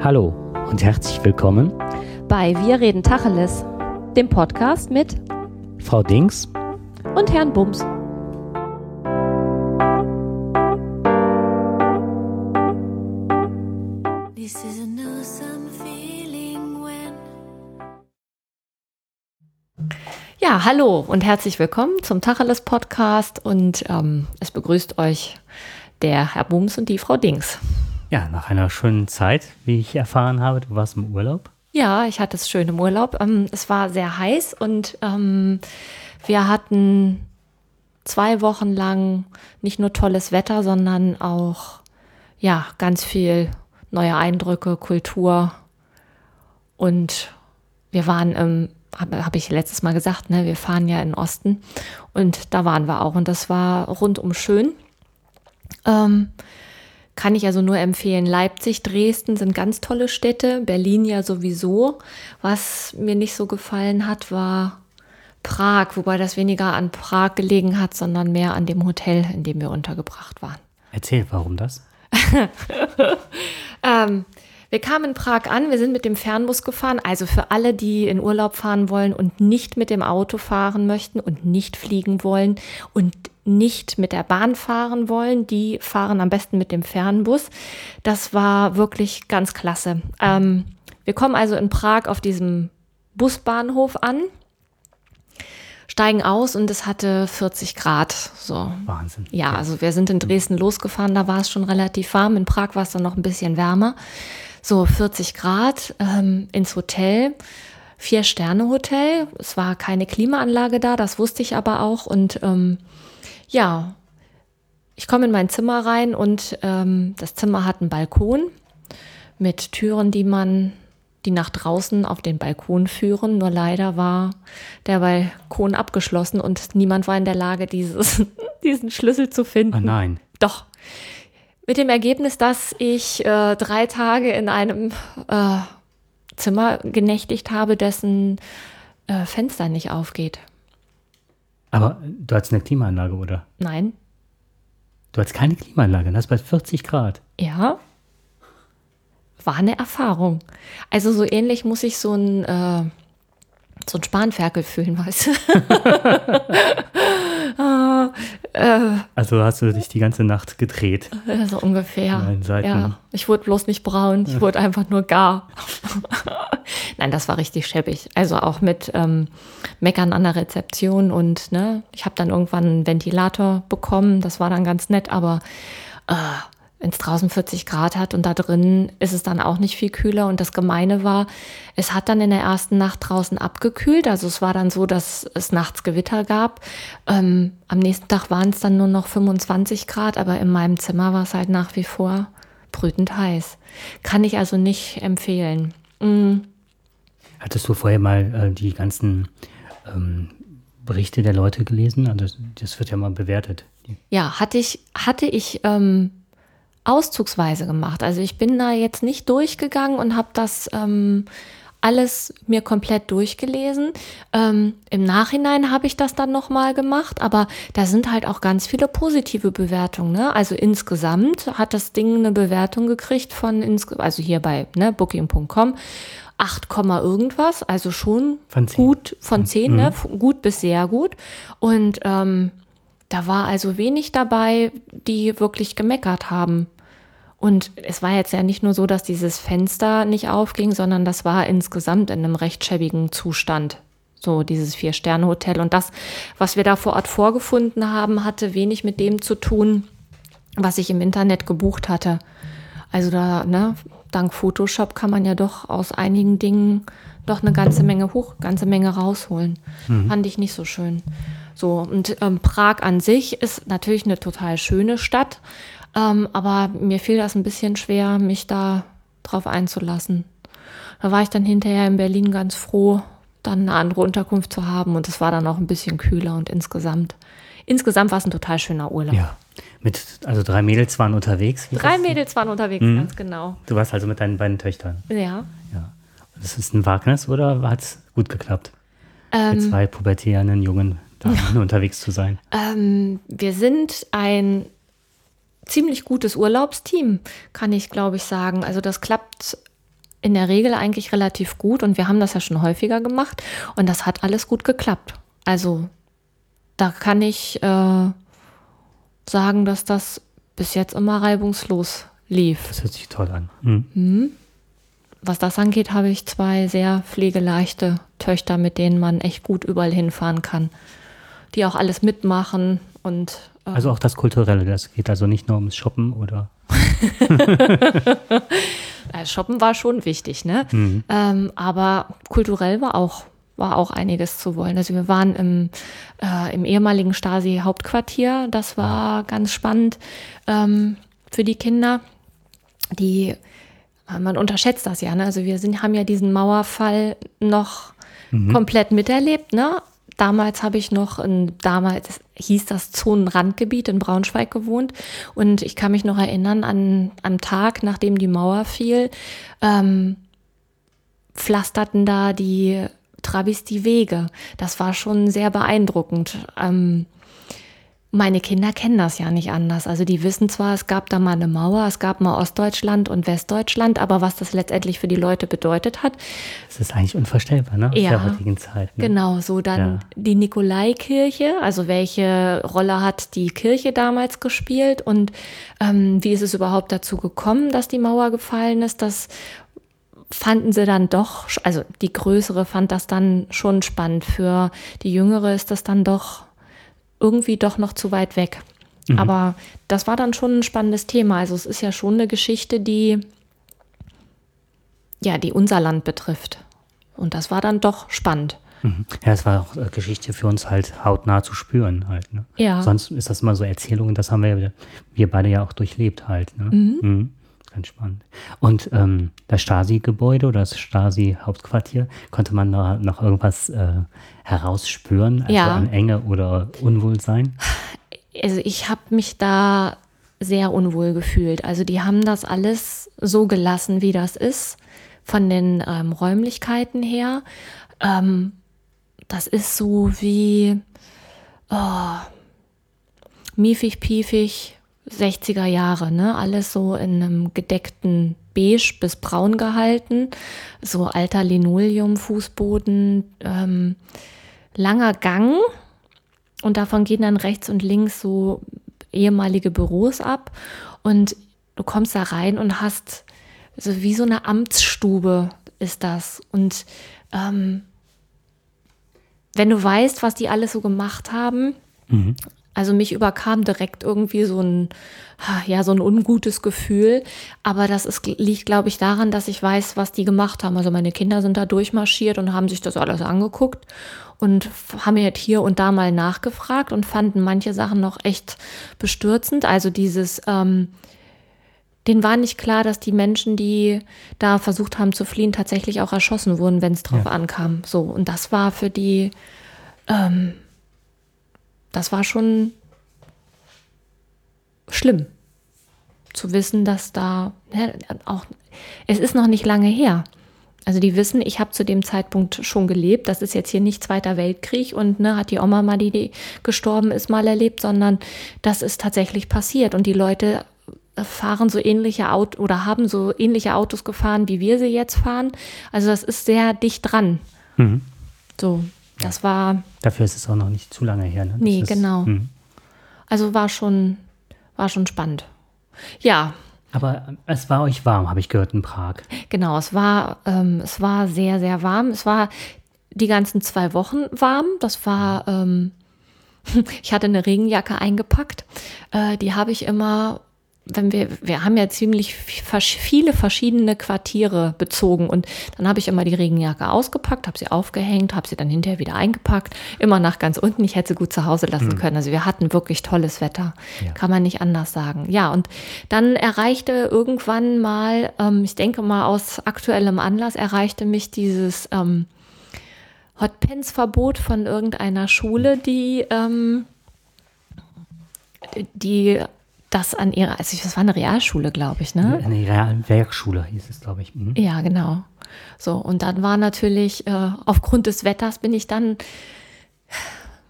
Hallo und herzlich willkommen bei Wir reden Tacheles, dem Podcast mit Frau Dings und Herrn Bums. Ja, hallo und herzlich willkommen zum Tacheles Podcast und ähm, es begrüßt euch der Herr Bums und die Frau Dings. Ja, nach einer schönen Zeit, wie ich erfahren habe, du warst im Urlaub. Ja, ich hatte es schön im Urlaub. Ähm, es war sehr heiß und ähm, wir hatten zwei Wochen lang nicht nur tolles Wetter, sondern auch ja ganz viel neue Eindrücke, Kultur und wir waren im habe hab ich letztes Mal gesagt, ne, wir fahren ja in den Osten und da waren wir auch und das war rundum schön. Ähm, kann ich also nur empfehlen. Leipzig, Dresden sind ganz tolle Städte, Berlin ja sowieso. Was mir nicht so gefallen hat, war Prag, wobei das weniger an Prag gelegen hat, sondern mehr an dem Hotel, in dem wir untergebracht waren. Erzähl, warum das? ähm, wir kamen in Prag an, wir sind mit dem Fernbus gefahren. Also für alle, die in Urlaub fahren wollen und nicht mit dem Auto fahren möchten und nicht fliegen wollen und nicht mit der Bahn fahren wollen, die fahren am besten mit dem Fernbus. Das war wirklich ganz klasse. Ähm, wir kommen also in Prag auf diesem Busbahnhof an steigen aus und es hatte 40 Grad. So. Wahnsinn. Ja, also wir sind in Dresden losgefahren, da war es schon relativ warm. In Prag war es dann noch ein bisschen wärmer so 40 Grad ähm, ins Hotel. Vier-Sterne-Hotel. Es war keine Klimaanlage da, das wusste ich aber auch. Und ähm, ja, ich komme in mein Zimmer rein und ähm, das Zimmer hat einen Balkon mit Türen, die man, die nach draußen auf den Balkon führen. Nur leider war der Balkon abgeschlossen und niemand war in der Lage, dieses, diesen Schlüssel zu finden. Oh nein. Doch. Mit dem Ergebnis, dass ich äh, drei Tage in einem äh, Zimmer genächtigt habe, dessen äh, Fenster nicht aufgeht. Aber du hast eine Klimaanlage, oder? Nein. Du hast keine Klimaanlage, das bei 40 Grad. Ja. War eine Erfahrung. Also so ähnlich muss ich so ein, äh, so ein Spanferkel fühlen, weißt du? äh, also hast du dich die ganze Nacht gedreht? So ungefähr. Ja, ich wurde bloß nicht braun, ich wurde einfach nur gar. Nein, das war richtig schäbig. Also auch mit ähm, Meckern an der Rezeption und ne, ich habe dann irgendwann einen Ventilator bekommen, das war dann ganz nett, aber äh, wenn es draußen 40 Grad hat und da drin ist es dann auch nicht viel kühler. Und das Gemeine war, es hat dann in der ersten Nacht draußen abgekühlt. Also es war dann so, dass es nachts Gewitter gab. Ähm, am nächsten Tag waren es dann nur noch 25 Grad, aber in meinem Zimmer war es halt nach wie vor brütend heiß. Kann ich also nicht empfehlen. Mhm. Hattest du vorher mal äh, die ganzen ähm, Berichte der Leute gelesen? Also das wird ja mal bewertet. Ja, hatte ich, hatte ich ähm, auszugsweise gemacht. Also ich bin da jetzt nicht durchgegangen und habe das ähm, alles mir komplett durchgelesen. Ähm, Im Nachhinein habe ich das dann nochmal gemacht, aber da sind halt auch ganz viele positive Bewertungen. Ne? Also insgesamt hat das Ding eine Bewertung gekriegt von, also hier bei ne, Booking.com. 8, irgendwas, also schon von gut von 10, ne? mhm. ne? gut bis sehr gut. Und ähm, da war also wenig dabei, die wirklich gemeckert haben. Und es war jetzt ja nicht nur so, dass dieses Fenster nicht aufging, sondern das war insgesamt in einem recht schäbigen Zustand. So dieses Vier-Sterne-Hotel. Und das, was wir da vor Ort vorgefunden haben, hatte wenig mit dem zu tun, was ich im Internet gebucht hatte. Also da, ne, dank Photoshop kann man ja doch aus einigen Dingen doch eine ganze Menge hoch, ganze Menge rausholen. Mhm. Fand ich nicht so schön. So, und ähm, Prag an sich ist natürlich eine total schöne Stadt, ähm, aber mir fiel das ein bisschen schwer, mich da drauf einzulassen. Da war ich dann hinterher in Berlin ganz froh, dann eine andere Unterkunft zu haben und es war dann auch ein bisschen kühler und insgesamt, insgesamt war es ein total schöner Urlaub. Ja. Mit, also drei Mädels waren unterwegs. Drei Mädels waren unterwegs, mhm. ganz genau. Du warst also mit deinen beiden Töchtern. Ja. ja. Das ist ein Wagnis oder hat es gut geklappt? Ähm, mit zwei pubertären jungen Damen unterwegs zu sein? Ähm, wir sind ein ziemlich gutes Urlaubsteam, kann ich glaube ich sagen. Also das klappt in der Regel eigentlich relativ gut und wir haben das ja schon häufiger gemacht und das hat alles gut geklappt. Also da kann ich äh, sagen, dass das bis jetzt immer reibungslos lief. Das hört sich toll an. Mhm. Mhm. Was das angeht, habe ich zwei sehr pflegeleichte Töchter, mit denen man echt gut überall hinfahren kann. Die auch alles mitmachen und. Äh also auch das Kulturelle, das geht also nicht nur ums Shoppen oder. Shoppen war schon wichtig, ne? Mhm. Ähm, aber kulturell war auch, war auch einiges zu wollen. Also wir waren im, äh, im ehemaligen Stasi-Hauptquartier, das war ganz spannend ähm, für die Kinder. Die man unterschätzt das ja. Ne? Also wir sind, haben ja diesen Mauerfall noch mhm. komplett miterlebt. Ne? Damals habe ich noch, in, damals hieß das Zonenrandgebiet in Braunschweig gewohnt. Und ich kann mich noch erinnern an am Tag, nachdem die Mauer fiel, ähm, pflasterten da die Trabis die Wege. Das war schon sehr beeindruckend. Ähm, meine Kinder kennen das ja nicht anders. Also die wissen zwar, es gab da mal eine Mauer, es gab mal Ostdeutschland und Westdeutschland, aber was das letztendlich für die Leute bedeutet hat. Das ist eigentlich unvorstellbar, ne? Ja, der heutigen Zeit. Ne? Genau, so dann ja. die Nikolaikirche, also welche Rolle hat die Kirche damals gespielt und ähm, wie ist es überhaupt dazu gekommen, dass die Mauer gefallen ist, das fanden sie dann doch, also die größere fand das dann schon spannend. Für die jüngere ist das dann doch irgendwie doch noch zu weit weg. Mhm. Aber das war dann schon ein spannendes Thema. Also es ist ja schon eine Geschichte, die ja, die unser Land betrifft. Und das war dann doch spannend. Mhm. Ja, es war auch äh, Geschichte für uns halt hautnah zu spüren halt. Ne? Ja. Sonst ist das immer so Erzählungen, das haben wir, wir beide ja auch durchlebt halt. Ne? Mhm. Mhm. Ganz spannend. Und ähm, das Stasi-Gebäude oder das Stasi-Hauptquartier, konnte man da noch irgendwas äh, herausspüren, also ja. an Enge oder Unwohlsein? Also ich habe mich da sehr unwohl gefühlt. Also die haben das alles so gelassen, wie das ist, von den ähm, Räumlichkeiten her. Ähm, das ist so wie oh, miefig, piefig, 60er Jahre, ne? Alles so in einem gedeckten Beige bis Braun gehalten. So alter Linoleum, Fußboden, ähm, langer Gang. Und davon gehen dann rechts und links so ehemalige Büros ab. Und du kommst da rein und hast so wie so eine Amtsstube ist das. Und ähm, wenn du weißt, was die alles so gemacht haben, mhm. Also mich überkam direkt irgendwie so ein, ja, so ein ungutes Gefühl. Aber das ist, liegt, glaube ich, daran, dass ich weiß, was die gemacht haben. Also meine Kinder sind da durchmarschiert und haben sich das alles angeguckt und haben jetzt hier und da mal nachgefragt und fanden manche Sachen noch echt bestürzend. Also dieses, ähm, denen war nicht klar, dass die Menschen, die da versucht haben zu fliehen, tatsächlich auch erschossen wurden, wenn es drauf ja. ankam. So, und das war für die, ähm, das war schon schlimm zu wissen, dass da ne, auch, es ist noch nicht lange her. Also die wissen, ich habe zu dem Zeitpunkt schon gelebt. Das ist jetzt hier nicht Zweiter Weltkrieg und ne, hat die Oma mal, die, die gestorben ist, mal erlebt, sondern das ist tatsächlich passiert. Und die Leute fahren so ähnliche Autos oder haben so ähnliche Autos gefahren, wie wir sie jetzt fahren. Also das ist sehr dicht dran. Mhm. So, das war. Dafür ist es auch noch nicht zu lange her. Ne? Nee, ist, genau. Mh. Also war schon, war schon spannend. Ja. Aber es war euch warm, habe ich gehört, in Prag. Genau, es war, ähm, es war sehr, sehr warm. Es war die ganzen zwei Wochen warm. Das war, ähm, ich hatte eine Regenjacke eingepackt. Äh, die habe ich immer wenn wir, wir haben ja ziemlich viele verschiedene Quartiere bezogen und dann habe ich immer die Regenjacke ausgepackt, habe sie aufgehängt, habe sie dann hinterher wieder eingepackt, immer nach ganz unten. Ich hätte sie gut zu Hause lassen mhm. können. Also wir hatten wirklich tolles Wetter, ja. kann man nicht anders sagen. Ja, und dann erreichte irgendwann mal, ähm, ich denke mal aus aktuellem Anlass, erreichte mich dieses ähm, Hotpants-Verbot von irgendeiner Schule, die ähm, die das an ihrer, also das war eine Realschule, glaube ich, ne? Eine Realwerkschule hieß es, glaube ich. Mhm. Ja, genau. So, und dann war natürlich, äh, aufgrund des Wetters bin ich dann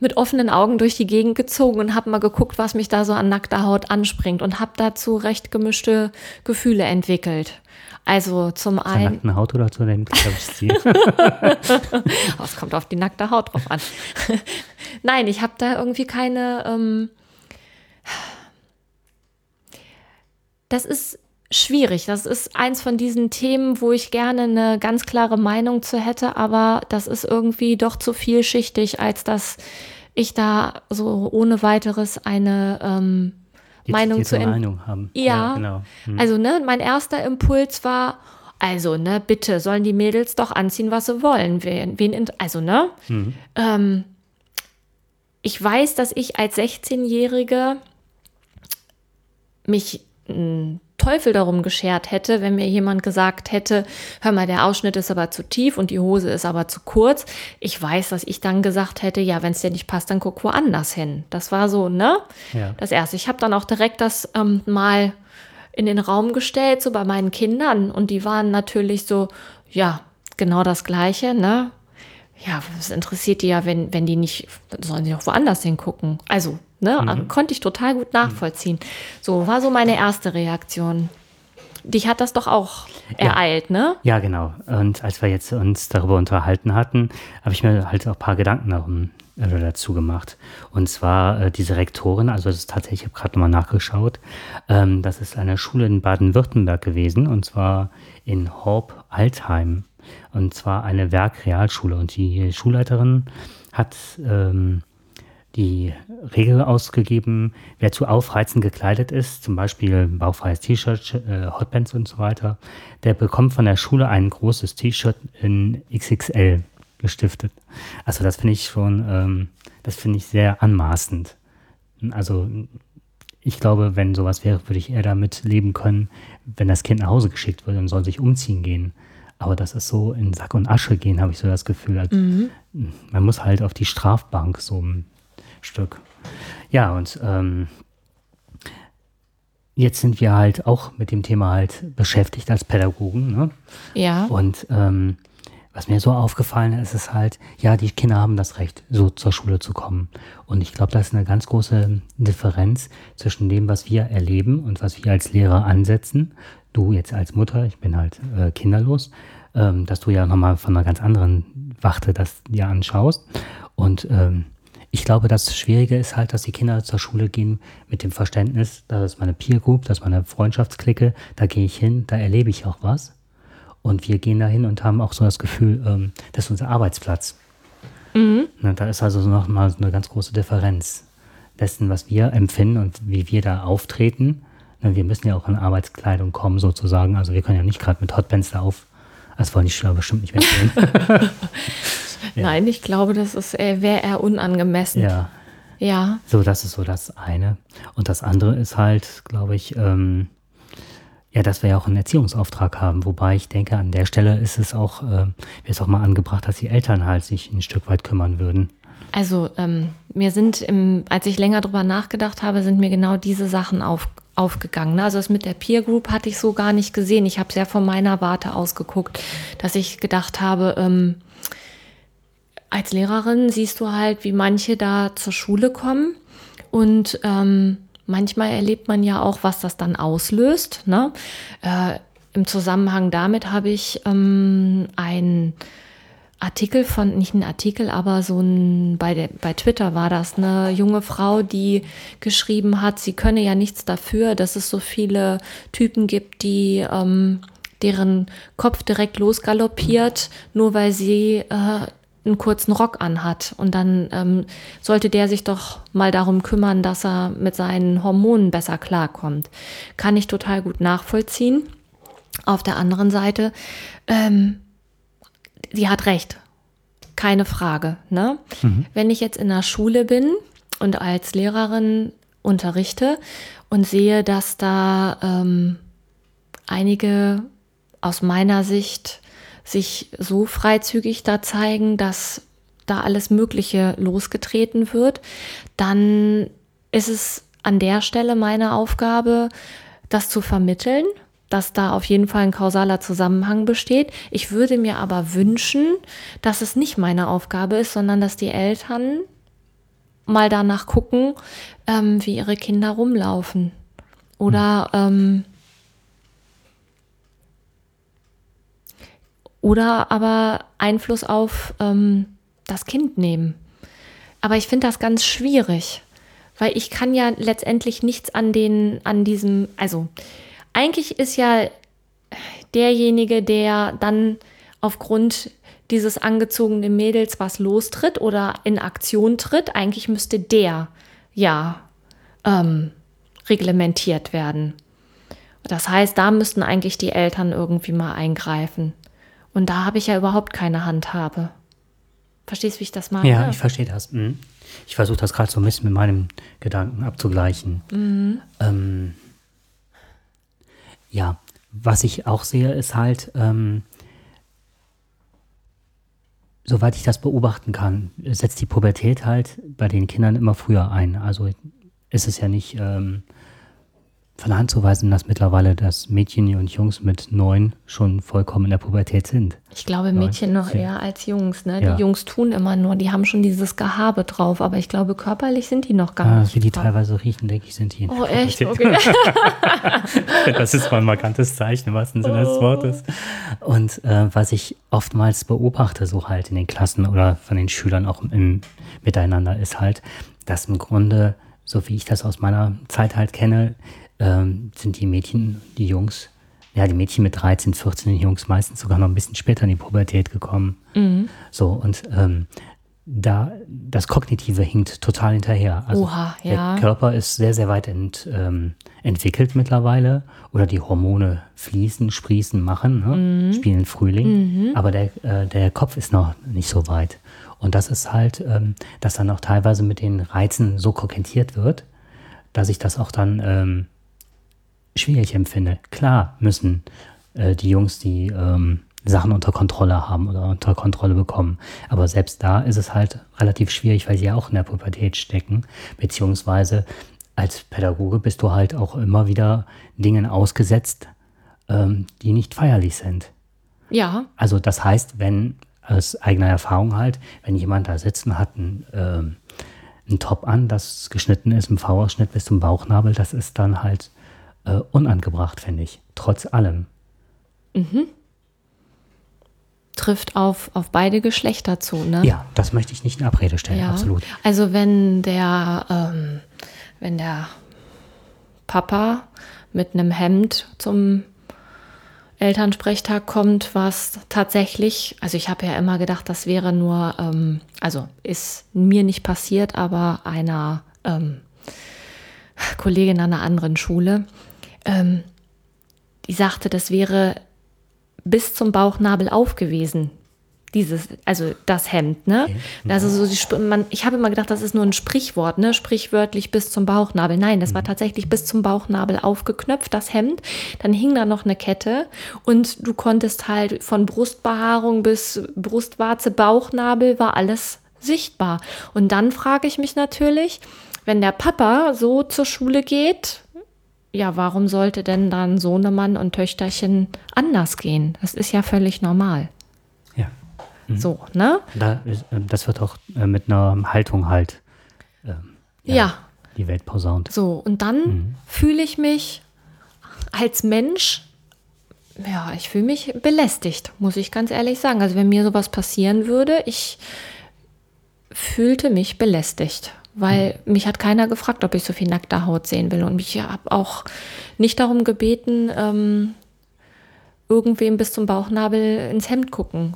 mit offenen Augen durch die Gegend gezogen und habe mal geguckt, was mich da so an nackter Haut anspringt und habe dazu recht gemischte Gefühle entwickelt. Also zum einen. Zur nackten Haut oder zu dem oh, es kommt auf die nackte Haut drauf an. Nein, ich habe da irgendwie keine. Ähm das ist schwierig. Das ist eins von diesen Themen, wo ich gerne eine ganz klare Meinung zu hätte, aber das ist irgendwie doch zu vielschichtig, als dass ich da so ohne weiteres eine ähm, Meinung zu Meinung haben. Ja, ja genau. Hm. Also ne, mein erster Impuls war, also ne, bitte sollen die Mädels doch anziehen, was sie wollen. Wen, wen also ne, hm. ähm, ich weiß, dass ich als 16-Jährige mich Teufel darum geschert hätte, wenn mir jemand gesagt hätte, hör mal, der Ausschnitt ist aber zu tief und die Hose ist aber zu kurz. Ich weiß, dass ich dann gesagt hätte, ja, wenn es dir nicht passt, dann guck woanders hin. Das war so, ne? Ja. Das erste. Ich habe dann auch direkt das ähm, mal in den Raum gestellt, so bei meinen Kindern. Und die waren natürlich so, ja, genau das Gleiche, ne? Ja, was interessiert die ja, wenn, wenn die nicht, sollen sie auch woanders hingucken. Also, Ne? Mhm. Konnte ich total gut nachvollziehen. So war so meine erste Reaktion. Dich hat das doch auch ereilt, ja. ne? Ja, genau. Und als wir jetzt uns darüber unterhalten hatten, habe ich mir halt auch ein paar Gedanken darum, äh, dazu gemacht. Und zwar äh, diese Rektorin, also das ist tatsächlich, ich habe gerade nochmal nachgeschaut, ähm, das ist eine Schule in Baden-Württemberg gewesen, und zwar in Horb-Altheim. Und zwar eine Werkrealschule. Und die Schulleiterin hat ähm, die Regel ausgegeben, wer zu aufreizend gekleidet ist, zum Beispiel bauchfreies T-Shirt, äh, Hotpants und so weiter, der bekommt von der Schule ein großes T-Shirt in XXL gestiftet. Also das finde ich schon, ähm, das finde ich sehr anmaßend. Also ich glaube, wenn sowas wäre, würde ich eher damit leben können, wenn das Kind nach Hause geschickt wird und soll sich umziehen gehen. Aber das ist so in Sack und Asche gehen, habe ich so das Gefühl. Also mhm. Man muss halt auf die Strafbank so Stück. Ja, und ähm, jetzt sind wir halt auch mit dem Thema halt beschäftigt als Pädagogen. Ne? Ja. Und ähm, was mir so aufgefallen ist, ist halt, ja, die Kinder haben das Recht, so zur Schule zu kommen. Und ich glaube, das ist eine ganz große Differenz zwischen dem, was wir erleben und was wir als Lehrer ansetzen. Du jetzt als Mutter, ich bin halt äh, kinderlos, ähm, dass du ja nochmal von einer ganz anderen Wachte das dir anschaust. Und ähm, ich glaube, das Schwierige ist halt, dass die Kinder zur Schule gehen mit dem Verständnis, das ist meine Peer Group, das ist meine Freundschaftsklicke, da gehe ich hin, da erlebe ich auch was. Und wir gehen da hin und haben auch so das Gefühl, ähm, das ist unser Arbeitsplatz. Mhm. Na, da ist also noch mal so eine ganz große Differenz dessen, was wir empfinden und wie wir da auftreten. Na, wir müssen ja auch in Arbeitskleidung kommen, sozusagen. Also wir können ja nicht gerade mit Hotpants da auf. Das wollen die Schüler bestimmt nicht mitnehmen. Ja. Nein, ich glaube, das ist äh, wäre eher unangemessen. Ja. Ja. So, das ist so das eine. Und das andere ist halt, glaube ich, ähm, ja, dass wir ja auch einen Erziehungsauftrag haben. Wobei ich denke, an der Stelle ist es auch, äh, wäre es auch mal angebracht, dass die Eltern halt sich ein Stück weit kümmern würden. Also ähm, mir sind, im, als ich länger drüber nachgedacht habe, sind mir genau diese Sachen auf, aufgegangen. Ne? Also das mit der Peer Group hatte ich so gar nicht gesehen. Ich habe es ja von meiner Warte aus geguckt, dass ich gedacht habe, ähm, als Lehrerin siehst du halt, wie manche da zur Schule kommen und ähm, manchmal erlebt man ja auch, was das dann auslöst. Ne? Äh, Im Zusammenhang damit habe ich ähm, ein Artikel von, nicht ein Artikel, aber so ein, bei, der, bei Twitter war das eine junge Frau, die geschrieben hat, sie könne ja nichts dafür, dass es so viele Typen gibt, die ähm, deren Kopf direkt losgaloppiert, nur weil sie äh, einen kurzen Rock anhat. Und dann ähm, sollte der sich doch mal darum kümmern, dass er mit seinen Hormonen besser klarkommt. Kann ich total gut nachvollziehen. Auf der anderen Seite, ähm, die hat recht. Keine Frage. Ne? Mhm. Wenn ich jetzt in der Schule bin und als Lehrerin unterrichte und sehe, dass da ähm, einige aus meiner Sicht sich so freizügig da zeigen, dass da alles Mögliche losgetreten wird, dann ist es an der Stelle meine Aufgabe, das zu vermitteln, dass da auf jeden Fall ein kausaler Zusammenhang besteht. Ich würde mir aber wünschen, dass es nicht meine Aufgabe ist, sondern dass die Eltern mal danach gucken, ähm, wie ihre Kinder rumlaufen. Oder ähm, oder aber Einfluss auf ähm, das Kind nehmen. Aber ich finde das ganz schwierig, weil ich kann ja letztendlich nichts an den, an diesem, also eigentlich ist ja derjenige, der dann aufgrund dieses angezogenen Mädels was lostritt oder in Aktion tritt, eigentlich müsste der ja ähm, reglementiert werden. Das heißt, da müssten eigentlich die Eltern irgendwie mal eingreifen. Und da habe ich ja überhaupt keine Handhabe. Verstehst du, wie ich das meine? Ja, ich verstehe das. Mhm. Ich versuche das gerade so ein bisschen mit meinem Gedanken abzugleichen. Mhm. Ähm, ja, was ich auch sehe, ist halt, ähm, soweit ich das beobachten kann, setzt die Pubertät halt bei den Kindern immer früher ein. Also ist es ja nicht ähm, von der Hand zu weisen, dass mittlerweile das Mädchen und Jungs mit neun schon vollkommen in der Pubertät sind. Ich glaube, Mädchen neun, noch zehn. eher als Jungs. Ne? Ja. Die Jungs tun immer nur, die haben schon dieses Gehabe drauf, aber ich glaube, körperlich sind die noch gar ah, nicht. Wie die drauf. teilweise riechen, denke ich, sind die. Oh, echt? Okay. das ist mal ein markantes Zeichen im wahrsten Sinne des oh. Wortes. Und äh, was ich oftmals beobachte, so halt in den Klassen oder von den Schülern auch im Miteinander, ist halt, dass im Grunde, so wie ich das aus meiner Zeit halt kenne, ähm, sind die Mädchen, die Jungs, ja, die Mädchen mit 13, 14, die Jungs meistens sogar noch ein bisschen später in die Pubertät gekommen. Mhm. So, und ähm, da das Kognitive hinkt total hinterher. Also Oha, ja. Der Körper ist sehr, sehr weit ent, ähm, entwickelt mittlerweile oder die Hormone fließen, sprießen, machen, ne? mhm. spielen Frühling, mhm. aber der, äh, der Kopf ist noch nicht so weit. Und das ist halt, ähm, dass dann auch teilweise mit den Reizen so kokettiert wird, dass ich das auch dann ähm, schwierig empfinde. Klar müssen äh, die Jungs die ähm, Sachen unter Kontrolle haben oder unter Kontrolle bekommen. Aber selbst da ist es halt relativ schwierig, weil sie ja auch in der Pubertät stecken. Beziehungsweise als Pädagoge bist du halt auch immer wieder Dingen ausgesetzt, ähm, die nicht feierlich sind. Ja. Also das heißt, wenn aus eigener Erfahrung halt, wenn jemand da sitzen hat, ein, äh, ein Top an, das geschnitten ist, im V-Ausschnitt bis zum Bauchnabel, das ist dann halt äh, unangebracht, finde ich. Trotz allem. Mhm. Trifft auf, auf beide Geschlechter zu, ne? Ja, das möchte ich nicht in Abrede stellen, ja. absolut. Also wenn der, ähm, wenn der Papa mit einem Hemd zum Elternsprechtag kommt, was tatsächlich, also ich habe ja immer gedacht, das wäre nur, ähm, also ist mir nicht passiert, aber einer ähm, Kollegin an einer anderen Schule, ähm, die sagte, das wäre bis zum Bauchnabel aufgewiesen. Dieses, also das Hemd, ne? Okay. Also so die, man, ich habe immer gedacht, das ist nur ein Sprichwort, ne? Sprichwörtlich bis zum Bauchnabel. Nein, das war mhm. tatsächlich bis zum Bauchnabel aufgeknöpft, das Hemd. Dann hing da noch eine Kette und du konntest halt von Brustbehaarung bis Brustwarze, Bauchnabel war alles sichtbar. Und dann frage ich mich natürlich, wenn der Papa so zur Schule geht, ja, warum sollte denn dann Sohnemann und Töchterchen anders gehen? Das ist ja völlig normal. Ja. Mhm. So, ne? Da, ähm, das wird auch äh, mit einer Haltung halt ähm, ja, ja, die Welt posaunt. So, und dann mhm. fühle ich mich als Mensch, ja, ich fühle mich belästigt, muss ich ganz ehrlich sagen. Also wenn mir sowas passieren würde, ich fühlte mich belästigt weil mich hat keiner gefragt, ob ich so viel nackte Haut sehen will. Und ich habe auch nicht darum gebeten, ähm, irgendwem bis zum Bauchnabel ins Hemd gucken.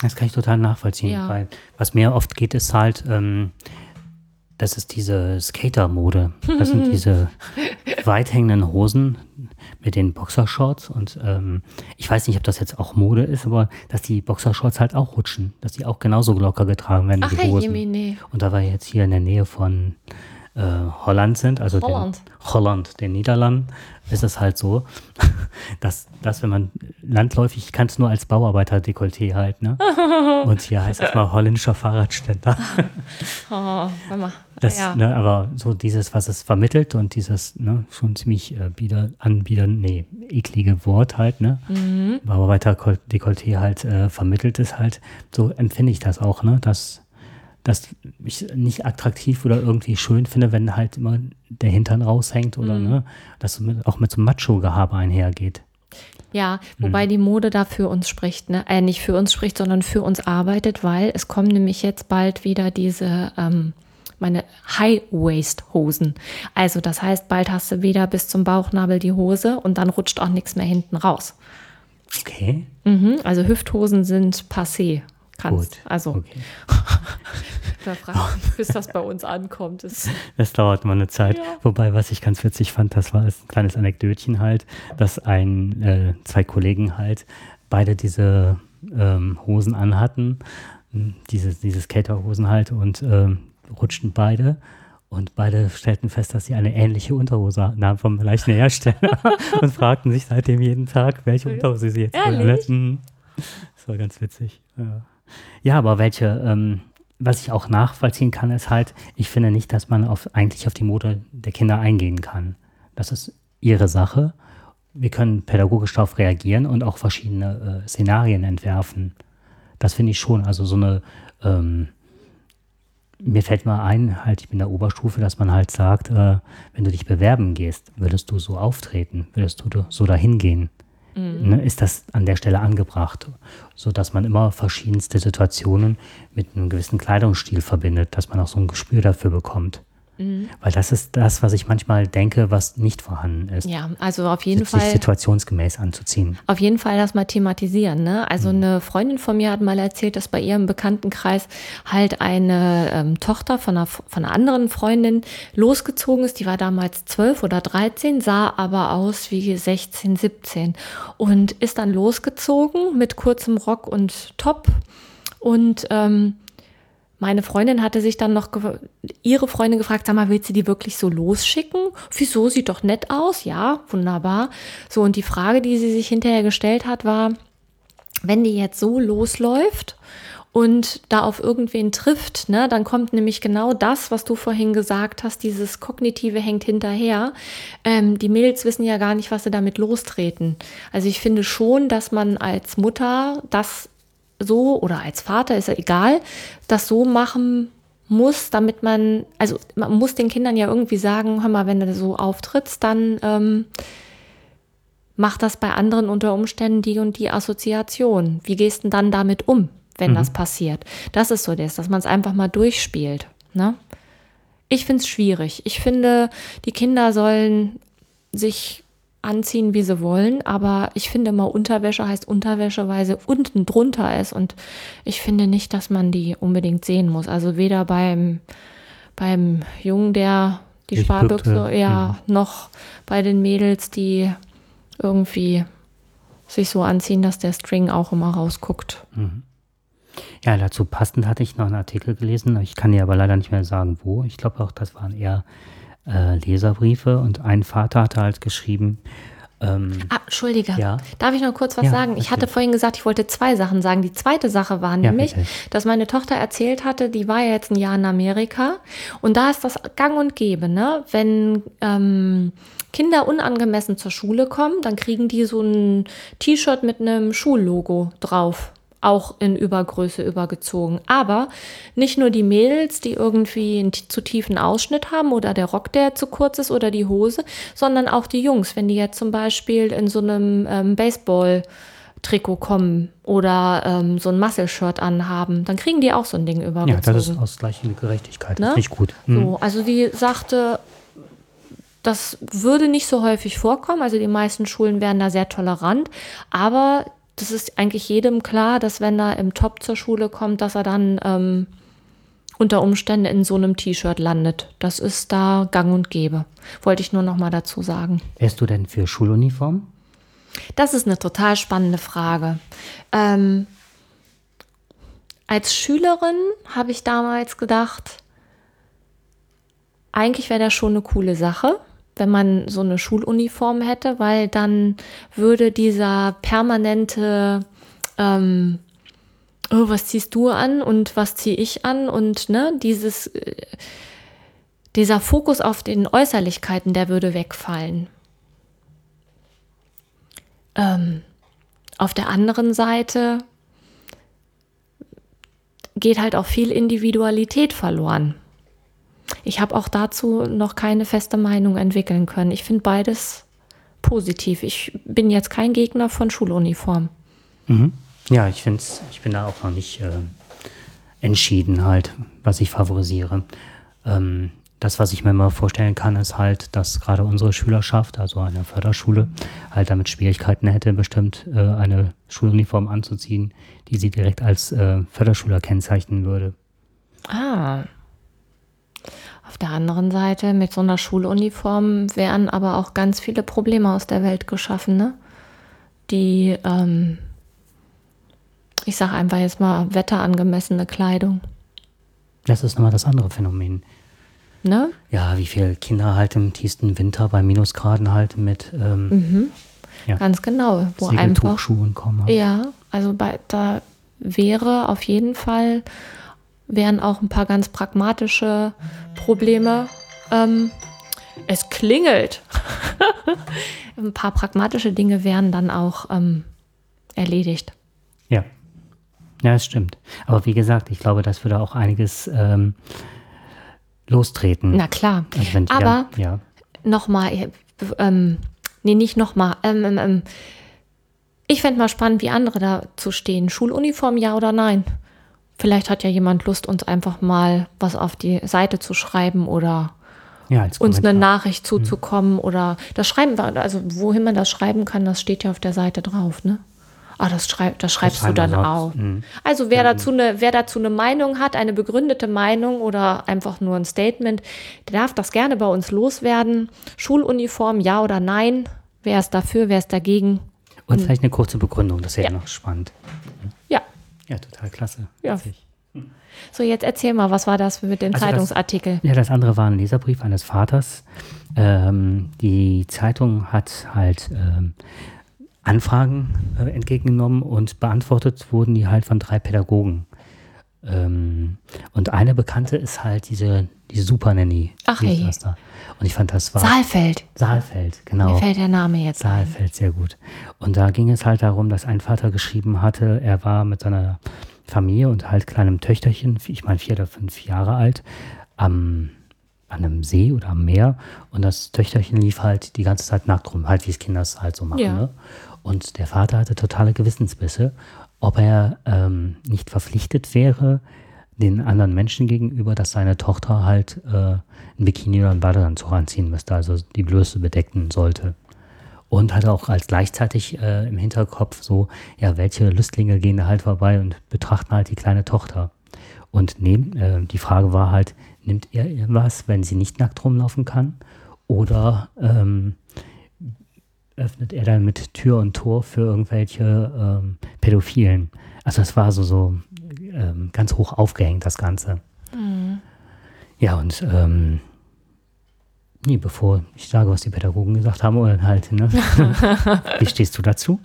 Das kann ich total nachvollziehen, ja. weil was mir oft geht, ist halt, ähm, das ist diese Skater-Mode. Das sind diese weit hängenden Hosen mit den Boxershorts. Und ähm, ich weiß nicht, ob das jetzt auch Mode ist, aber dass die Boxershorts halt auch rutschen. Dass die auch genauso locker getragen werden Ach, wie die Hosen. Nee. Und da wir jetzt hier in der Nähe von äh, Holland sind, also Holland. Den, Holland, den Niederlanden, ist es halt so, dass, dass wenn man landläufig, ich kann es nur als Bauarbeiter-Dekolleté halt, ne? Und hier heißt es mal holländischer Fahrradständer. oh, das, ja. ne, aber so dieses, was es vermittelt und dieses ne, schon ziemlich äh, bieder, anbiedern, nee, eklige Wort halt, ne? Mhm. Bauarbeiter-Dekolleté halt äh, vermittelt ist halt, so empfinde ich das auch, ne? Dass dass ich nicht attraktiv oder irgendwie schön finde, wenn halt immer der Hintern raushängt oder mhm. ne, dass mit, auch mit so Macho-Gehabe einhergeht. Ja, wobei mhm. die Mode da für uns spricht, ne? Äh, nicht für uns spricht, sondern für uns arbeitet, weil es kommen nämlich jetzt bald wieder diese ähm, meine High-Waist-Hosen. Also das heißt, bald hast du wieder bis zum Bauchnabel die Hose und dann rutscht auch nichts mehr hinten raus. Okay. Mhm, also Hüfthosen sind passé. Kannst. Gut. Also. Okay. da fragt, bis das bei uns ankommt. Ist das dauert mal eine Zeit. Ja. Wobei, was ich ganz witzig fand, das war ein kleines Anekdötchen halt, dass ein, äh, zwei Kollegen halt beide diese ähm, Hosen anhatten, diese, diese Skaterhosen halt und ähm, rutschten beide und beide stellten fest, dass sie eine ähnliche Unterhose haben vom gleichen Hersteller und fragten sich seitdem jeden Tag, welche Unterhose sie jetzt anhatten. Das war ganz witzig. Ja, ja aber welche, ähm, was ich auch nachvollziehen kann, ist halt, ich finde nicht, dass man auf, eigentlich auf die Mode der Kinder eingehen kann. Das ist ihre Sache. Wir können pädagogisch darauf reagieren und auch verschiedene äh, Szenarien entwerfen. Das finde ich schon. Also so eine ähm, mir fällt mal ein, halt, ich bin in der Oberstufe, dass man halt sagt, äh, wenn du dich bewerben gehst, würdest du so auftreten, würdest du so dahin gehen. Mhm. Ne, ist das an der Stelle angebracht, sodass man immer verschiedenste Situationen mit einem gewissen Kleidungsstil verbindet, dass man auch so ein Gespür dafür bekommt. Mhm. Weil das ist das, was ich manchmal denke, was nicht vorhanden ist. Ja, also auf jeden Fall. Sich situationsgemäß anzuziehen. Auf jeden Fall das mal thematisieren. Ne? Also mhm. eine Freundin von mir hat mal erzählt, dass bei ihrem Bekanntenkreis halt eine ähm, Tochter von einer, von einer anderen Freundin losgezogen ist. Die war damals zwölf oder dreizehn, sah aber aus wie 16, 17 und ist dann losgezogen mit kurzem Rock und Top und ähm, meine Freundin hatte sich dann noch ihre Freundin gefragt, sag mal, willst du die wirklich so losschicken? Wieso? Sieht doch nett aus. Ja, wunderbar. So, und die Frage, die sie sich hinterher gestellt hat, war, wenn die jetzt so losläuft und da auf irgendwen trifft, ne, dann kommt nämlich genau das, was du vorhin gesagt hast, dieses Kognitive hängt hinterher. Ähm, die Mädels wissen ja gar nicht, was sie damit lostreten. Also ich finde schon, dass man als Mutter das so oder als Vater ist ja egal, das so machen muss, damit man, also man muss den Kindern ja irgendwie sagen, hör mal, wenn du so auftrittst, dann ähm, mach das bei anderen unter Umständen die und die Assoziation. Wie gehst du denn dann damit um, wenn mhm. das passiert? Das ist so das, dass man es einfach mal durchspielt. Ne? Ich finde es schwierig. Ich finde, die Kinder sollen sich anziehen, wie sie wollen. Aber ich finde mal, Unterwäsche heißt Unterwäsche, weil sie unten drunter ist. Und ich finde nicht, dass man die unbedingt sehen muss. Also weder beim, beim Jungen, der die ich Sparbüchse, ja, ja, noch bei den Mädels, die irgendwie sich so anziehen, dass der String auch immer rausguckt. Mhm. Ja, dazu passend hatte ich noch einen Artikel gelesen. Ich kann dir aber leider nicht mehr sagen, wo. Ich glaube auch, das waren eher äh, Leserbriefe und ein Vater hatte halt geschrieben, ähm, ah, Entschuldige. Ja. Darf ich noch kurz was ja, sagen? Ich hatte vorhin gesagt, ich wollte zwei Sachen sagen. Die zweite Sache war nämlich, bitte. dass meine Tochter erzählt hatte, die war ja jetzt ein Jahr in Amerika und da ist das gang und gäbe, ne? Wenn ähm, Kinder unangemessen zur Schule kommen, dann kriegen die so ein T-Shirt mit einem Schullogo drauf auch in Übergröße übergezogen. Aber nicht nur die Mädels, die irgendwie einen zu tiefen Ausschnitt haben oder der Rock, der zu kurz ist oder die Hose, sondern auch die Jungs, wenn die jetzt zum Beispiel in so einem ähm, Baseball Trikot kommen oder ähm, so ein Muscle-Shirt anhaben, dann kriegen die auch so ein Ding übergezogen. Ja, das ist ausgleichende Gerechtigkeit. Ne? Nicht gut. Mhm. So, also die sagte, das würde nicht so häufig vorkommen. Also die meisten Schulen wären da sehr tolerant, aber das ist eigentlich jedem klar, dass wenn er im Top zur Schule kommt, dass er dann ähm, unter Umständen in so einem T-Shirt landet. Das ist da gang und gäbe. Wollte ich nur noch mal dazu sagen. Wärst du denn für Schuluniform? Das ist eine total spannende Frage. Ähm, als Schülerin habe ich damals gedacht, eigentlich wäre das schon eine coole Sache wenn man so eine Schuluniform hätte, weil dann würde dieser permanente, ähm, oh, was ziehst du an und was ziehe ich an und ne, dieses, äh, dieser Fokus auf den Äußerlichkeiten, der würde wegfallen. Ähm, auf der anderen Seite geht halt auch viel Individualität verloren. Ich habe auch dazu noch keine feste Meinung entwickeln können. Ich finde beides, positiv. Ich bin jetzt kein Gegner von Schuluniform. Mhm. Ja, ich finde ich bin da auch noch nicht äh, entschieden halt, was ich favorisiere. Ähm, das, was ich mir mal vorstellen kann, ist halt, dass gerade unsere Schülerschaft, also eine Förderschule, halt damit Schwierigkeiten hätte, bestimmt äh, eine Schuluniform anzuziehen, die sie direkt als äh, Förderschüler kennzeichnen würde. Ah. Auf der anderen Seite, mit so einer Schuluniform wären aber auch ganz viele Probleme aus der Welt geschaffen, ne? Die, ähm, ich sage einfach jetzt mal, wetterangemessene Kleidung. Das ist nochmal das andere Phänomen. Ne? Ja, wie viele Kinder halt im tiefsten Winter bei Minusgraden halt mit ähm, mhm. ja, ganz genau, wo einfach kommen. Ja, also bei, da wäre auf jeden Fall wären auch ein paar ganz pragmatische Probleme. Ähm, es klingelt. ein paar pragmatische Dinge wären dann auch ähm, erledigt. Ja. Ja, es stimmt. Aber wie gesagt, ich glaube, das würde auch einiges ähm, lostreten. Na klar. Also wenn, Aber ja, ja. nochmal, äh, ähm, nee, nicht nochmal. Ähm, ähm, ähm, ich fände mal spannend, wie andere dazu stehen. Schuluniform, ja oder nein? Vielleicht hat ja jemand Lust, uns einfach mal was auf die Seite zu schreiben oder ja, uns eine Nachricht mhm. zuzukommen mhm. oder das schreiben wir, also wohin man das schreiben kann, das steht ja auf der Seite drauf, ne? Ah, das, schreib, das schreibst das du dann auch. Mhm. Also wer, ja, dazu eine, wer dazu eine Meinung hat, eine begründete Meinung oder einfach nur ein Statement, der darf das gerne bei uns loswerden. Schuluniform, ja oder nein? Wer ist dafür, wer ist dagegen? Und, Und vielleicht eine kurze Begründung, das wäre ja. noch spannend. Ja. Total klasse. Ja. So, jetzt erzähl mal, was war das mit dem also Zeitungsartikel? Das, ja, das andere war ein Leserbrief eines Vaters. Ähm, die Zeitung hat halt ähm, Anfragen äh, entgegengenommen und beantwortet wurden die halt von drei Pädagogen. Ähm, und eine Bekannte ist halt diese, die Super Nanny. Ach hey. Und ich fand das war. Saalfeld. Saalfeld, genau. Mir fällt der Name jetzt Saalfeld, ein. sehr gut. Und da ging es halt darum, dass ein Vater geschrieben hatte, er war mit seiner Familie und halt kleinem Töchterchen, ich meine vier oder fünf Jahre alt, am an einem See oder am Meer und das Töchterchen lief halt die ganze Zeit nackt rum, halt wie es Kinder es halt so machen. Ja. Ne? Und der Vater hatte totale Gewissensbisse, ob er ähm, nicht verpflichtet wäre, den anderen Menschen gegenüber, dass seine Tochter halt äh, ein Bikini oder ein Badeanzug anziehen müsste, also die Blöße bedecken sollte. Und hatte auch als gleichzeitig äh, im Hinterkopf so, ja, welche Lüstlinge gehen da halt vorbei und betrachten halt die kleine Tochter. Und neben, äh, die Frage war halt, nimmt er ihr was, wenn sie nicht nackt rumlaufen kann? Oder ähm, öffnet er dann mit Tür und Tor für irgendwelche ähm, Pädophilen. Also es war so, so ähm, ganz hoch aufgehängt, das Ganze. Mhm. Ja, und ähm, nee, bevor ich sage, was die Pädagogen gesagt haben, oder halt, ne? wie stehst du dazu?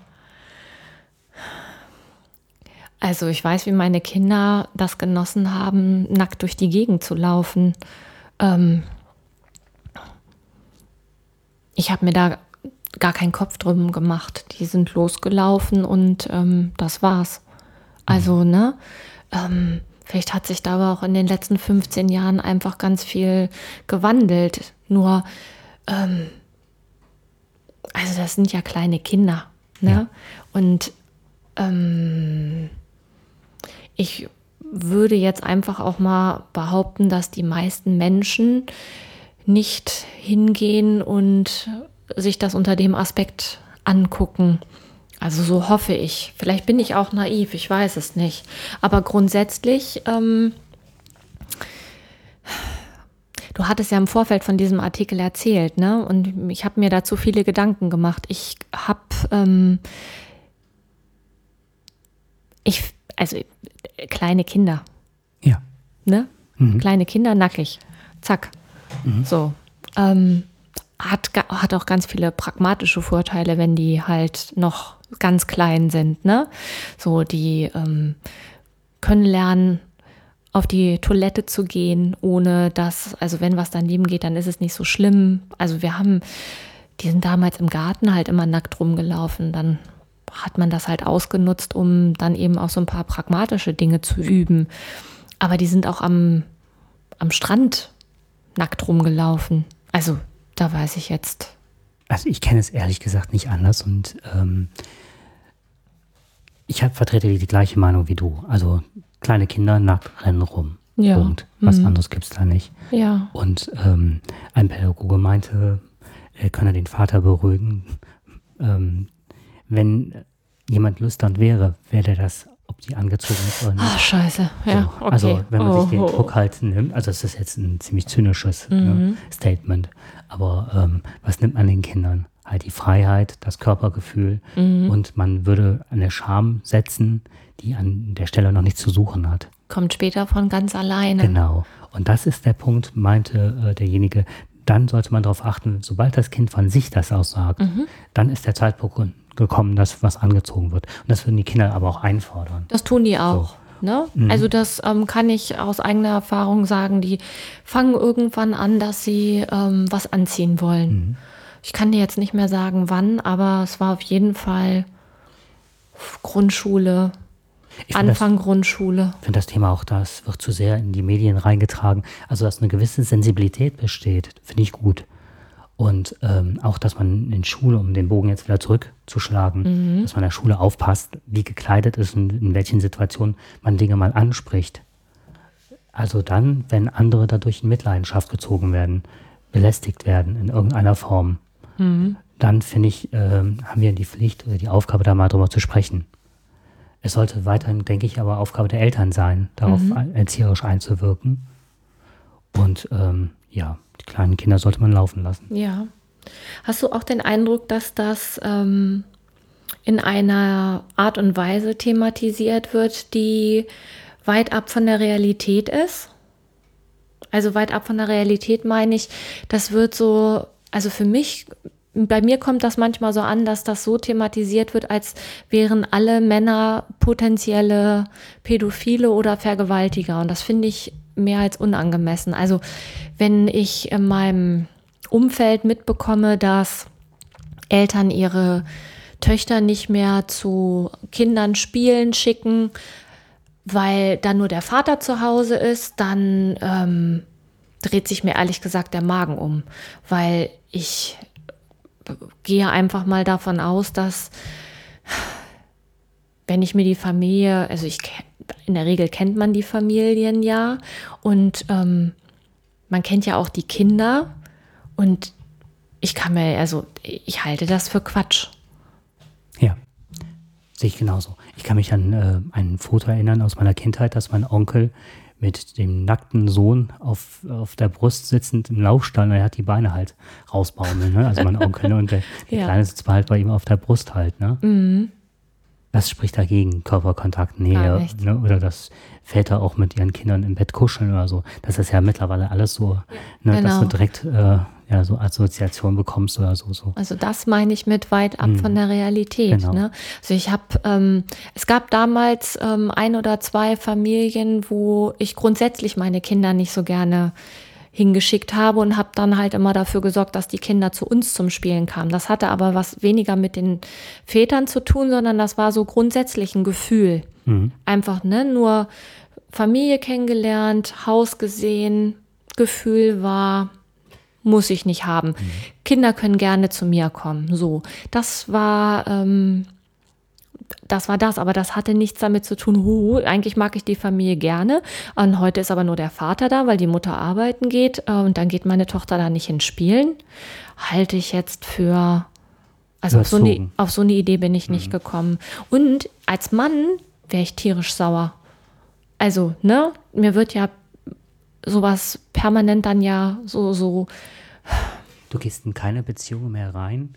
Also ich weiß, wie meine Kinder das genossen haben, nackt durch die Gegend zu laufen. Ähm ich habe mir da gar keinen Kopf drum gemacht. Die sind losgelaufen und ähm, das war's. Also, ne? Ähm, vielleicht hat sich da aber auch in den letzten 15 Jahren einfach ganz viel gewandelt. Nur, ähm, also das sind ja kleine Kinder. Ne? Ja. Und ähm, ich würde jetzt einfach auch mal behaupten, dass die meisten Menschen nicht hingehen und sich das unter dem Aspekt angucken. Also so hoffe ich. Vielleicht bin ich auch naiv, ich weiß es nicht. Aber grundsätzlich, ähm, du hattest ja im Vorfeld von diesem Artikel erzählt, ne? Und ich habe mir dazu viele Gedanken gemacht. Ich habe, ähm, ich, also kleine Kinder. Ja. Ne? Mhm. Kleine Kinder nackig. Zack. Mhm. So. Ähm, hat, hat auch ganz viele pragmatische Vorteile, wenn die halt noch ganz klein sind. Ne? So, die ähm, können lernen, auf die Toilette zu gehen, ohne dass, also wenn was daneben geht, dann ist es nicht so schlimm. Also wir haben, die sind damals im Garten halt immer nackt rumgelaufen. Dann hat man das halt ausgenutzt, um dann eben auch so ein paar pragmatische Dinge zu üben. Aber die sind auch am, am Strand nackt rumgelaufen. Also da weiß ich jetzt Also ich kenne es ehrlich gesagt nicht anders und ähm, ich hab, vertrete die, gleiche Meinung wie du. Also kleine Kinder nackt rennen rum. Ja. Punkt. Was Mhm. anderes gibt es da nicht. Ja. Und ähm, ein Pädagoge meinte, er könne den Vater beruhigen. Ähm, wenn jemand lüstern wäre, wäre der das, ob die angezogen ist oder nicht. Ach, scheiße. Ja, So, okay. Also wenn man sich den Oh. Druck halt nimmt, also es ist jetzt ein ziemlich zynisches ne, Mhm. Statement, aber ähm, was nimmt man den Kindern? Halt die Freiheit, das Körpergefühl Mhm. und man würde eine Scham setzen, die an der Stelle noch nichts zu suchen hat. Kommt später von ganz alleine. Genau. Und das ist der Punkt, meinte äh, derjenige, dann sollte man darauf achten, sobald das Kind von sich das aussagt, Mhm. dann ist der Zeitpunkt gekommen, dass was angezogen wird. Und das würden die Kinder aber auch einfordern. Das tun die auch. Ne? Mhm. Also das ähm, kann ich aus eigener Erfahrung sagen. Die fangen irgendwann an, dass sie ähm, was anziehen wollen. Mhm. Ich kann dir jetzt nicht mehr sagen, wann, aber es war auf jeden Fall Grundschule, Anfang Grundschule. Ich finde das Thema auch, das wird zu sehr in die Medien reingetragen. Also, dass eine gewisse Sensibilität besteht, finde ich gut. Und ähm, auch, dass man in Schule, um den Bogen jetzt wieder zurückzuschlagen, dass man in der Schule aufpasst, wie gekleidet ist und in welchen Situationen man Dinge mal anspricht. Also dann, wenn andere dadurch in Mitleidenschaft gezogen werden, belästigt werden in irgendeiner Form, dann finde ich, ähm, haben wir die Pflicht oder die Aufgabe, da mal drüber zu sprechen. Es sollte weiterhin, denke ich, aber Aufgabe der Eltern sein, darauf ein- erzieherisch einzuwirken. Und ähm, ja, die kleinen Kinder sollte man laufen lassen. Ja. Hast du auch den Eindruck, dass das ähm, in einer Art und Weise thematisiert wird, die weit ab von der Realität ist? Also weit ab von der Realität meine ich, das wird so, also für mich, bei mir kommt das manchmal so an, dass das so thematisiert wird, als wären alle Männer potenzielle Pädophile oder Vergewaltiger. Und das finde ich mehr als unangemessen. Also wenn ich in meinem Umfeld mitbekomme, dass Eltern ihre Töchter nicht mehr zu Kindern spielen schicken, weil dann nur der Vater zu Hause ist, dann ähm, dreht sich mir ehrlich gesagt der Magen um, weil ich gehe einfach mal davon aus, dass wenn ich mir die Familie, also ich in der Regel kennt man die Familien ja und ähm, man kennt ja auch die Kinder und ich kann mir, also ich halte das für Quatsch. Ja, sehe ich genauso. Ich kann mich an äh, ein Foto erinnern aus meiner Kindheit, dass mein Onkel mit dem nackten Sohn auf, auf der Brust sitzend im Laufstall, und er hat die Beine halt rausbaumeln, ne? also mein Onkel, und der, der Ja. Kleine sitzt halt bei ihm auf der Brust halt. Ne? Das spricht dagegen, Körperkontakt, Nähe, ne? oder dass Väter auch mit ihren Kindern im Bett kuscheln oder so. Das ist ja mittlerweile alles so, ne? dass genau. du direkt äh, ja, so Assoziation bekommst oder so. so. Also das meine ich mit weit ab von der Realität. Genau. Ne? Also ich habe, ähm, es gab damals ähm, ein oder zwei Familien, wo ich grundsätzlich meine Kinder nicht so gerne hingeschickt habe und habe dann halt immer dafür gesorgt, dass die Kinder zu uns zum Spielen kamen. Das hatte aber was weniger mit den Vätern zu tun, sondern das war so grundsätzlich ein Gefühl. Mhm. Einfach, ne, nur Familie kennengelernt, Haus gesehen, Gefühl war, muss ich nicht haben. Kinder können gerne zu mir kommen. So, das war, ähm, das war das, aber das hatte nichts damit zu tun, hu, eigentlich mag ich die Familie gerne. Und heute ist aber nur der Vater da, weil die Mutter arbeiten geht äh, und dann geht meine Tochter da nicht hin spielen. Halte ich jetzt für, also auf so, eine, auf so eine Idee bin ich nicht gekommen. Und als Mann wäre ich tierisch sauer. Also, ne, mir wird ja sowas permanent dann ja so, so, Du gehst in keine Beziehung mehr rein,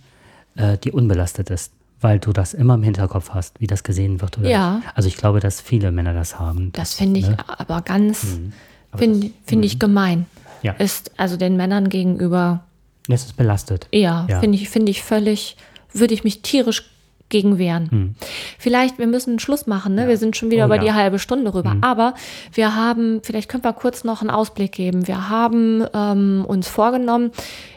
äh, die unbelastet ist, weil du das immer im Hinterkopf hast, wie das gesehen wird. Ja. Also ich glaube, dass viele Männer das haben. das finde ich ne? aber ganz, Aber finde find ich gemein. Ja. Ist also den Männern gegenüber, Das ist belastet. ja, Ja. finde ich, finde ich völlig, würde ich mich tierisch gegen wehren. Hm. Vielleicht, wir müssen Schluss machen, ne? Wir sind schon wieder Oh, über ja. die halbe Stunde rüber. Aber wir haben, vielleicht können wir kurz noch einen Ausblick geben. Wir haben ähm, uns vorgenommen,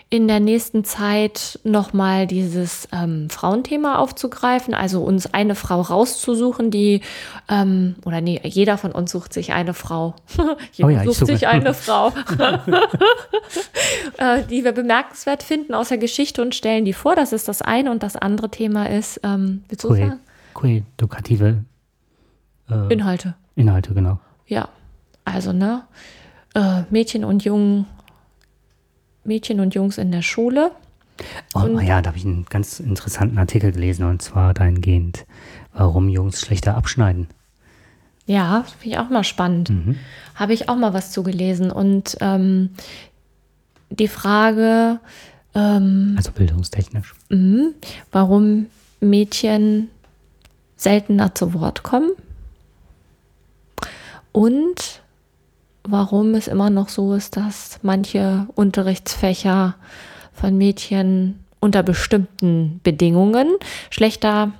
in der nächsten Zeit nochmal dieses ähm, Frauenthema aufzugreifen, also uns eine Frau rauszusuchen, die, ähm, oder nee, jeder von uns sucht sich eine Frau. jeder oh ja, sucht sich eine Frau, äh, die wir bemerkenswert finden aus der Geschichte und stellen die vor. Das ist das eine. Und das andere Thema ist, ähm, willst du sagen? Koedukative äh, Inhalte. Inhalte, genau. Ja, also, ne? Äh, Mädchen und Jungen Mädchen und Jungs in der Schule. Oh ja, da habe ich einen ganz interessanten Artikel gelesen und zwar dahingehend, warum Jungs schlechter abschneiden. Ja, finde ich auch mal spannend. Mhm. Habe ich auch mal was zugelesen. Und ähm, die Frage. Ähm, also bildungstechnisch. Mh, warum Mädchen seltener zu Wort kommen. Und warum es immer noch so ist, dass manche Unterrichtsfächer von Mädchen unter bestimmten Bedingungen schlechter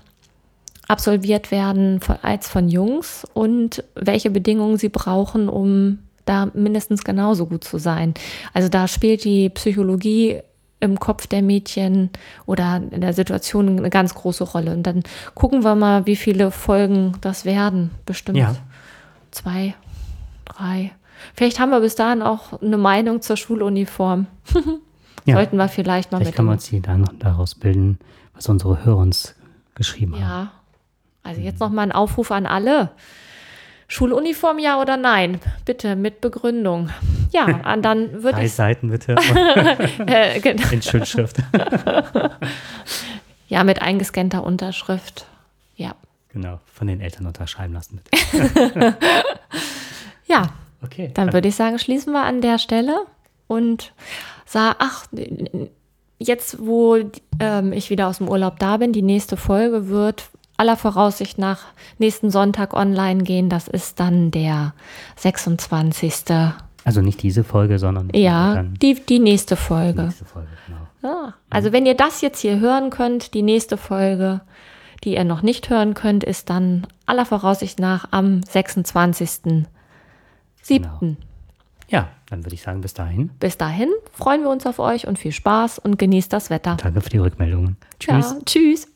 absolviert werden als von Jungs und welche Bedingungen sie brauchen, um da mindestens genauso gut zu sein. Also da spielt die Psychologie im Kopf der Mädchen oder in der Situation eine ganz große Rolle. Und dann gucken wir mal, wie viele Folgen das werden. Bestimmt ja. zwei, drei. Vielleicht haben wir bis dahin auch eine Meinung zur Schuluniform. ja. Sollten wir vielleicht mal vielleicht mit. kann man sie dann daraus bilden, was unsere Hörer uns geschrieben ja. haben. Ja. Also jetzt noch mal ein Aufruf an alle. Schuluniform ja oder nein? Bitte mit Begründung. Ja, dann würde Drei ich. Seiten bitte. äh, genau. In Schönschrift. ja, mit eingescannter Unterschrift. Ja. Genau, von den Eltern unterschreiben lassen. Bitte. ja, Okay. Dann würde ich sagen, schließen wir an der Stelle und sag, ach, jetzt, wo ähm, ich wieder aus dem Urlaub da bin, die nächste Folge wird aller Voraussicht nach nächsten Sonntag online gehen. Das ist dann der 26. Also nicht diese Folge, sondern ja, die, die nächste Folge. Die nächste Folge genau. Ja, also wenn ihr das jetzt hier hören könnt, die nächste Folge, die ihr noch nicht hören könnt, ist dann aller Voraussicht nach am 26 siebten. Genau. Ja, dann würde ich sagen, bis dahin. Bis dahin freuen wir uns auf euch und viel Spaß und genießt das Wetter. Danke für die Rückmeldungen. Tschüss. Ja, tschüss.